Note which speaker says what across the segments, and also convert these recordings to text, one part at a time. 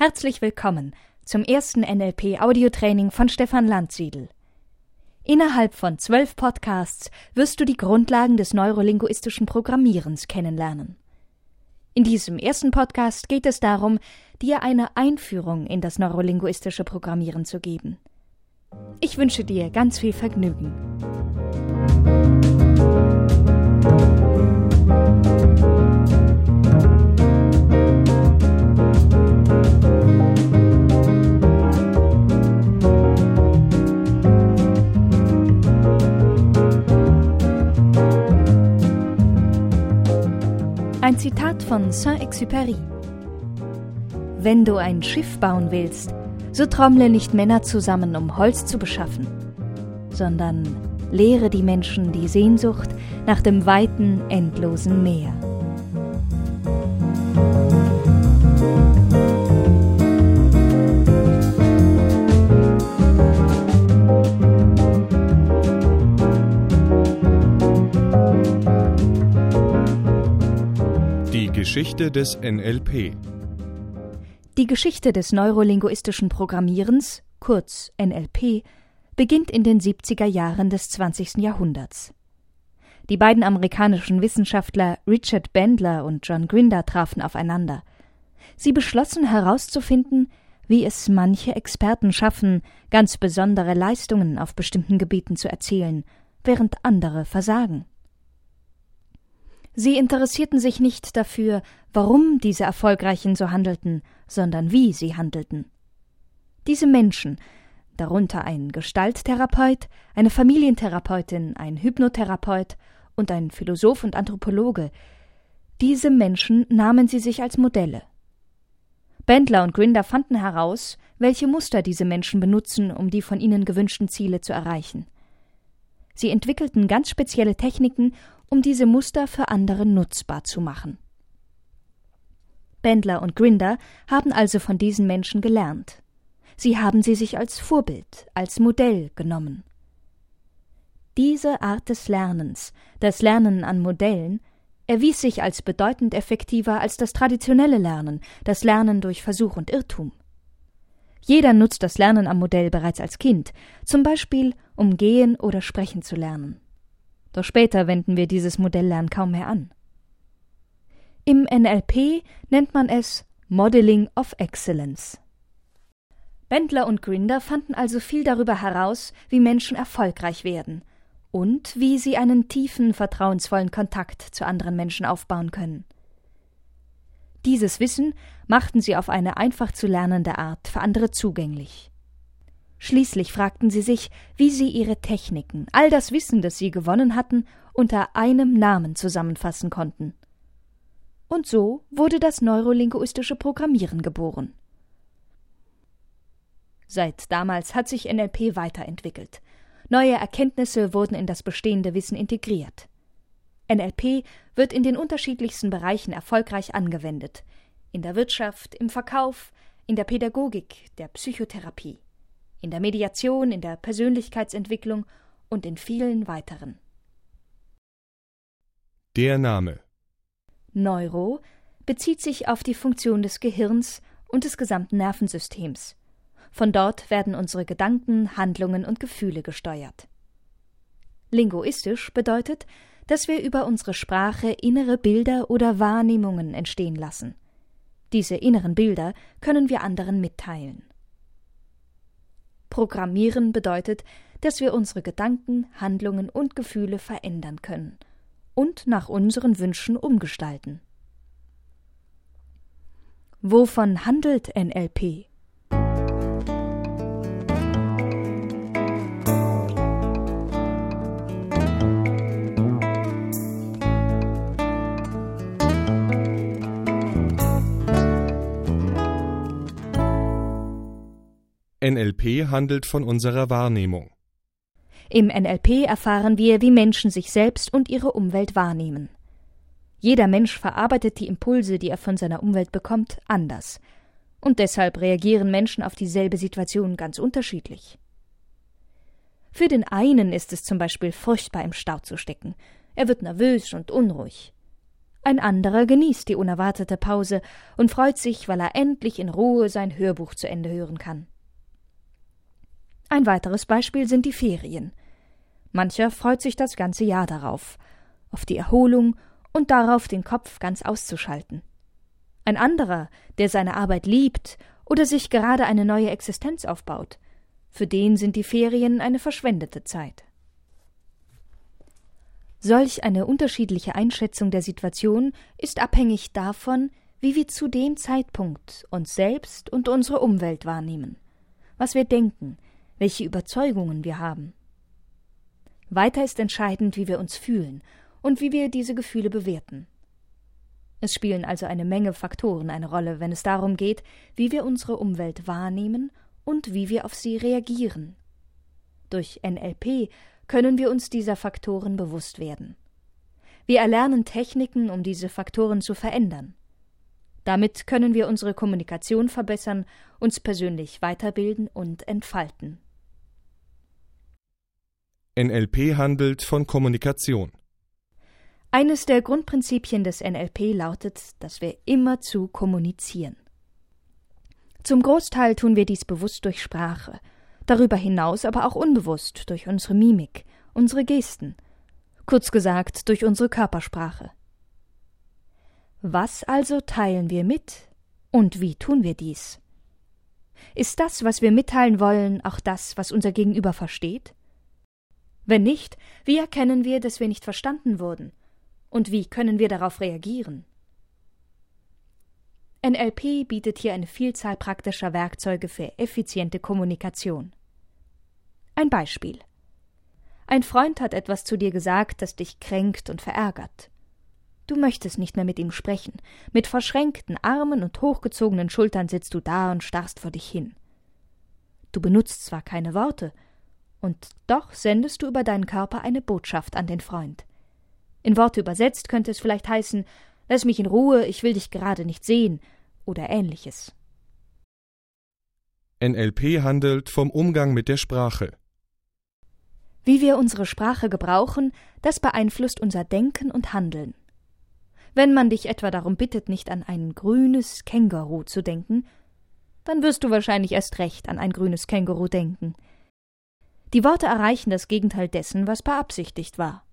Speaker 1: Herzlich willkommen zum ersten NLP Audiotraining von Stefan Landsiedel. Innerhalb von zwölf Podcasts wirst du die Grundlagen des neurolinguistischen Programmierens kennenlernen. In diesem ersten Podcast geht es darum, dir eine Einführung in das neurolinguistische Programmieren zu geben. Ich wünsche dir ganz viel Vergnügen. Ein Zitat von Saint-Exupéry. Wenn du ein Schiff bauen willst, so trommle nicht Männer zusammen, um Holz zu beschaffen, sondern lehre die Menschen die Sehnsucht nach dem weiten, endlosen Meer.
Speaker 2: Geschichte des NLP
Speaker 1: Die Geschichte des neurolinguistischen Programmierens, kurz NLP, beginnt in den 70er Jahren des 20. Jahrhunderts. Die beiden amerikanischen Wissenschaftler Richard Bandler und John Grinder trafen aufeinander. Sie beschlossen herauszufinden, wie es manche Experten schaffen, ganz besondere Leistungen auf bestimmten Gebieten zu erzielen, während andere versagen. Sie interessierten sich nicht dafür, warum diese Erfolgreichen so handelten, sondern wie sie handelten. Diese Menschen, darunter ein Gestalttherapeut, eine Familientherapeutin, ein Hypnotherapeut und ein Philosoph und Anthropologe, diese Menschen nahmen sie sich als Modelle. Bendler und Grinder fanden heraus, welche Muster diese Menschen benutzen, um die von ihnen gewünschten Ziele zu erreichen. Sie entwickelten ganz spezielle Techniken, um diese Muster für andere nutzbar zu machen. Bendler und Grinder haben also von diesen Menschen gelernt. Sie haben sie sich als Vorbild, als Modell genommen. Diese Art des Lernens, das Lernen an Modellen, erwies sich als bedeutend effektiver als das traditionelle Lernen, das Lernen durch Versuch und Irrtum. Jeder nutzt das Lernen am Modell bereits als Kind, zum Beispiel um gehen oder sprechen zu lernen. Doch später wenden wir dieses Modelllernen kaum mehr an. Im NLP nennt man es Modeling of Excellence. Bendler und Grinder fanden also viel darüber heraus, wie Menschen erfolgreich werden und wie sie einen tiefen, vertrauensvollen Kontakt zu anderen Menschen aufbauen können. Dieses Wissen machten sie auf eine einfach zu lernende Art für andere zugänglich. Schließlich fragten sie sich, wie sie ihre Techniken, all das Wissen, das sie gewonnen hatten, unter einem Namen zusammenfassen konnten. Und so wurde das neurolinguistische Programmieren geboren. Seit damals hat sich NLP weiterentwickelt. Neue Erkenntnisse wurden in das bestehende Wissen integriert. NLP wird in den unterschiedlichsten Bereichen erfolgreich angewendet in der Wirtschaft, im Verkauf, in der Pädagogik, der Psychotherapie in der Mediation, in der Persönlichkeitsentwicklung und in vielen weiteren.
Speaker 2: Der Name
Speaker 1: Neuro bezieht sich auf die Funktion des Gehirns und des gesamten Nervensystems. Von dort werden unsere Gedanken, Handlungen und Gefühle gesteuert. Linguistisch bedeutet, dass wir über unsere Sprache innere Bilder oder Wahrnehmungen entstehen lassen. Diese inneren Bilder können wir anderen mitteilen. Programmieren bedeutet, dass wir unsere Gedanken, Handlungen und Gefühle verändern können und nach unseren Wünschen umgestalten. Wovon handelt NLP?
Speaker 2: NLP handelt von unserer Wahrnehmung.
Speaker 1: Im NLP erfahren wir, wie Menschen sich selbst und ihre Umwelt wahrnehmen. Jeder Mensch verarbeitet die Impulse, die er von seiner Umwelt bekommt, anders. Und deshalb reagieren Menschen auf dieselbe Situation ganz unterschiedlich. Für den einen ist es zum Beispiel furchtbar im Stau zu stecken. Er wird nervös und unruhig. Ein anderer genießt die unerwartete Pause und freut sich, weil er endlich in Ruhe sein Hörbuch zu Ende hören kann. Ein weiteres Beispiel sind die Ferien. Mancher freut sich das ganze Jahr darauf, auf die Erholung und darauf, den Kopf ganz auszuschalten. Ein anderer, der seine Arbeit liebt oder sich gerade eine neue Existenz aufbaut, für den sind die Ferien eine verschwendete Zeit. Solch eine unterschiedliche Einschätzung der Situation ist abhängig davon, wie wir zu dem Zeitpunkt uns selbst und unsere Umwelt wahrnehmen, was wir denken, welche Überzeugungen wir haben. Weiter ist entscheidend, wie wir uns fühlen und wie wir diese Gefühle bewerten. Es spielen also eine Menge Faktoren eine Rolle, wenn es darum geht, wie wir unsere Umwelt wahrnehmen und wie wir auf sie reagieren. Durch NLP können wir uns dieser Faktoren bewusst werden. Wir erlernen Techniken, um diese Faktoren zu verändern. Damit können wir unsere Kommunikation verbessern, uns persönlich weiterbilden und entfalten.
Speaker 2: NLP handelt von Kommunikation.
Speaker 1: Eines der Grundprinzipien des NLP lautet, dass wir immerzu kommunizieren. Zum Großteil tun wir dies bewusst durch Sprache, darüber hinaus aber auch unbewusst durch unsere Mimik, unsere Gesten, kurz gesagt durch unsere Körpersprache. Was also teilen wir mit und wie tun wir dies? Ist das, was wir mitteilen wollen, auch das, was unser Gegenüber versteht? Wenn nicht, wie erkennen wir, dass wir nicht verstanden wurden? Und wie können wir darauf reagieren? NLP bietet hier eine Vielzahl praktischer Werkzeuge für effiziente Kommunikation. Ein Beispiel. Ein Freund hat etwas zu dir gesagt, das dich kränkt und verärgert. Du möchtest nicht mehr mit ihm sprechen. Mit verschränkten Armen und hochgezogenen Schultern sitzt du da und starrst vor dich hin. Du benutzt zwar keine Worte, und doch sendest du über deinen Körper eine Botschaft an den Freund. In Worte übersetzt könnte es vielleicht heißen Lass mich in Ruhe, ich will dich gerade nicht sehen oder ähnliches.
Speaker 2: NLP handelt vom Umgang mit der Sprache.
Speaker 1: Wie wir unsere Sprache gebrauchen, das beeinflusst unser Denken und Handeln. Wenn man dich etwa darum bittet, nicht an ein grünes Känguru zu denken, dann wirst du wahrscheinlich erst recht an ein grünes Känguru denken. Die Worte erreichen das Gegenteil dessen, was beabsichtigt war.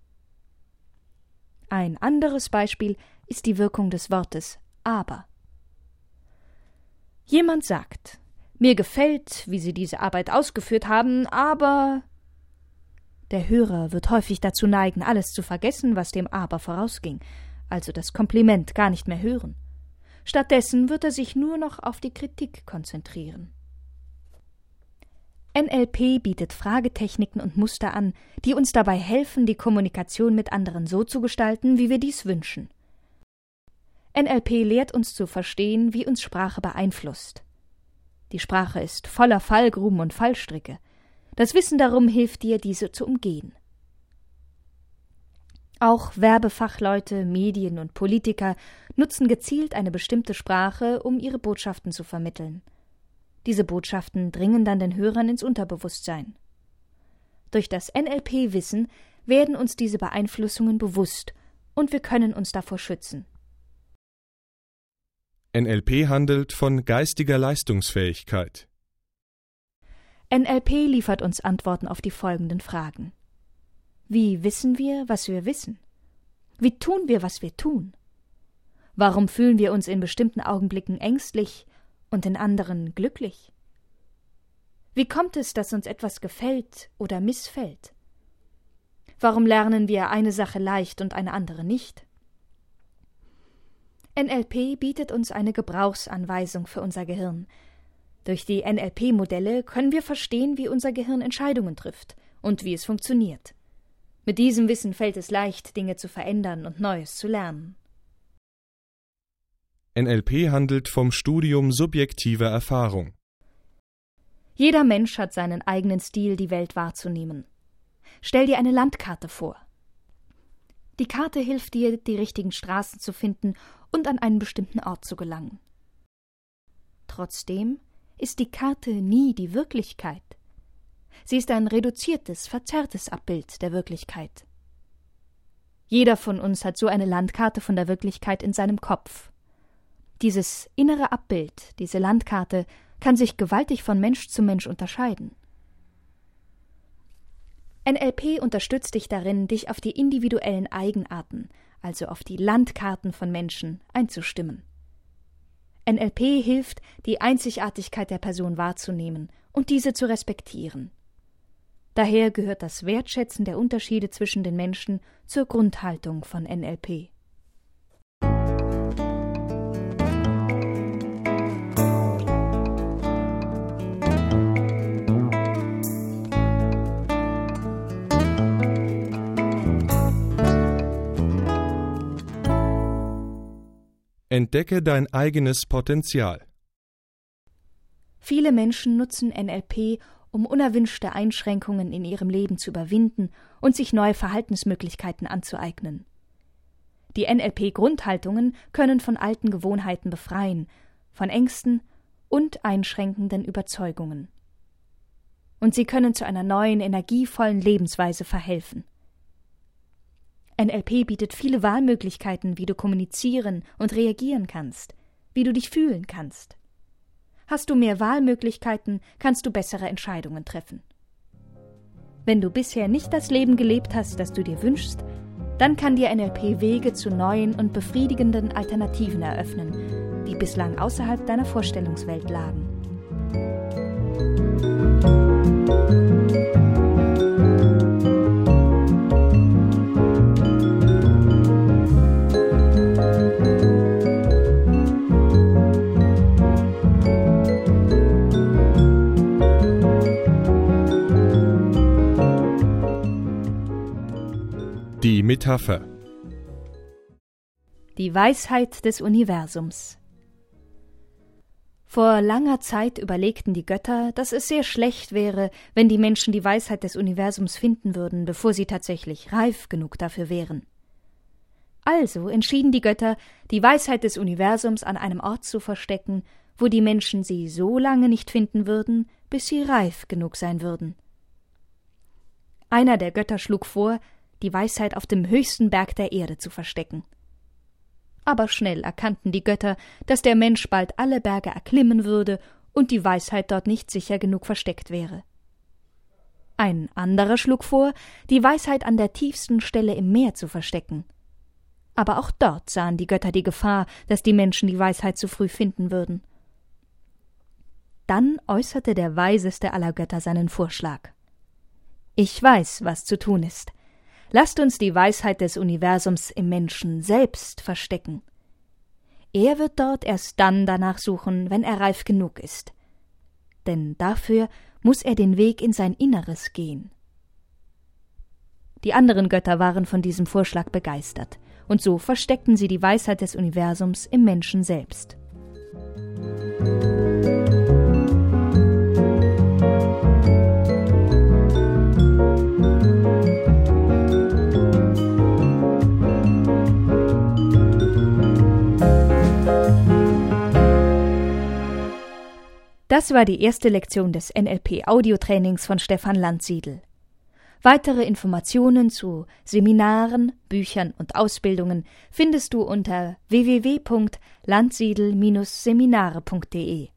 Speaker 1: Ein anderes Beispiel ist die Wirkung des Wortes aber. Jemand sagt, mir gefällt, wie Sie diese Arbeit ausgeführt haben, aber der Hörer wird häufig dazu neigen, alles zu vergessen, was dem aber vorausging, also das Kompliment gar nicht mehr hören. Stattdessen wird er sich nur noch auf die Kritik konzentrieren. NLP bietet Fragetechniken und Muster an, die uns dabei helfen, die Kommunikation mit anderen so zu gestalten, wie wir dies wünschen. NLP lehrt uns zu verstehen, wie uns Sprache beeinflusst. Die Sprache ist voller Fallgruben und Fallstricke. Das Wissen darum hilft dir, diese zu umgehen. Auch Werbefachleute, Medien und Politiker nutzen gezielt eine bestimmte Sprache, um ihre Botschaften zu vermitteln. Diese Botschaften dringen dann den Hörern ins Unterbewusstsein. Durch das NLP-Wissen werden uns diese Beeinflussungen bewusst und wir können uns davor schützen.
Speaker 2: NLP handelt von geistiger Leistungsfähigkeit.
Speaker 1: NLP liefert uns Antworten auf die folgenden Fragen. Wie wissen wir, was wir wissen? Wie tun wir, was wir tun? Warum fühlen wir uns in bestimmten Augenblicken ängstlich und in anderen glücklich? Wie kommt es, dass uns etwas gefällt oder missfällt? Warum lernen wir eine Sache leicht und eine andere nicht? NLP bietet uns eine Gebrauchsanweisung für unser Gehirn. Durch die NLP-Modelle können wir verstehen, wie unser Gehirn Entscheidungen trifft und wie es funktioniert. Mit diesem Wissen fällt es leicht, Dinge zu verändern und Neues zu lernen.
Speaker 2: NLP handelt vom Studium subjektiver Erfahrung.
Speaker 1: Jeder Mensch hat seinen eigenen Stil, die Welt wahrzunehmen. Stell dir eine Landkarte vor. Die Karte hilft dir, die richtigen Straßen zu finden und an einen bestimmten Ort zu gelangen. Trotzdem ist die Karte nie die Wirklichkeit. Sie ist ein reduziertes, verzerrtes Abbild der Wirklichkeit. Jeder von uns hat so eine Landkarte von der Wirklichkeit in seinem Kopf. Dieses innere Abbild, diese Landkarte, kann sich gewaltig von Mensch zu Mensch unterscheiden. NLP unterstützt dich darin, dich auf die individuellen Eigenarten, also auf die Landkarten von Menschen, einzustimmen. NLP hilft, die Einzigartigkeit der Person wahrzunehmen und diese zu respektieren. Daher gehört das Wertschätzen der Unterschiede zwischen den Menschen zur Grundhaltung von NLP.
Speaker 2: Entdecke dein eigenes Potenzial.
Speaker 1: Viele Menschen nutzen NLP, um unerwünschte Einschränkungen in ihrem Leben zu überwinden und sich neue Verhaltensmöglichkeiten anzueignen. Die NLP-Grundhaltungen können von alten Gewohnheiten befreien, von Ängsten und einschränkenden Überzeugungen. Und sie können zu einer neuen, energievollen Lebensweise verhelfen. NLP bietet viele Wahlmöglichkeiten, wie du kommunizieren und reagieren kannst, wie du dich fühlen kannst. Hast du mehr Wahlmöglichkeiten, kannst du bessere Entscheidungen treffen. Wenn du bisher nicht das Leben gelebt hast, das du dir wünschst, dann kann dir NLP Wege zu neuen und befriedigenden Alternativen eröffnen, die bislang außerhalb deiner Vorstellungswelt lagen.
Speaker 2: Metapher
Speaker 1: Die Weisheit des Universums Vor langer Zeit überlegten die Götter, dass es sehr schlecht wäre, wenn die Menschen die Weisheit des Universums finden würden, bevor sie tatsächlich reif genug dafür wären. Also entschieden die Götter, die Weisheit des Universums an einem Ort zu verstecken, wo die Menschen sie so lange nicht finden würden, bis sie reif genug sein würden. Einer der Götter schlug vor, die Weisheit auf dem höchsten Berg der Erde zu verstecken. Aber schnell erkannten die Götter, dass der Mensch bald alle Berge erklimmen würde und die Weisheit dort nicht sicher genug versteckt wäre. Ein anderer schlug vor, die Weisheit an der tiefsten Stelle im Meer zu verstecken. Aber auch dort sahen die Götter die Gefahr, dass die Menschen die Weisheit zu früh finden würden. Dann äußerte der weiseste aller Götter seinen Vorschlag. Ich weiß, was zu tun ist. Lasst uns die Weisheit des Universums im Menschen selbst verstecken. Er wird dort erst dann danach suchen, wenn er reif genug ist. Denn dafür muss er den Weg in sein Inneres gehen. Die anderen Götter waren von diesem Vorschlag begeistert, und so versteckten sie die Weisheit des Universums im Menschen selbst. Das war die erste Lektion des NLP Audiotrainings von Stefan Landsiedel. Weitere Informationen zu Seminaren, Büchern und Ausbildungen findest du unter www.landsiedel-seminare.de.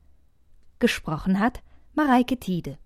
Speaker 1: Gesprochen hat Mareike Tiede.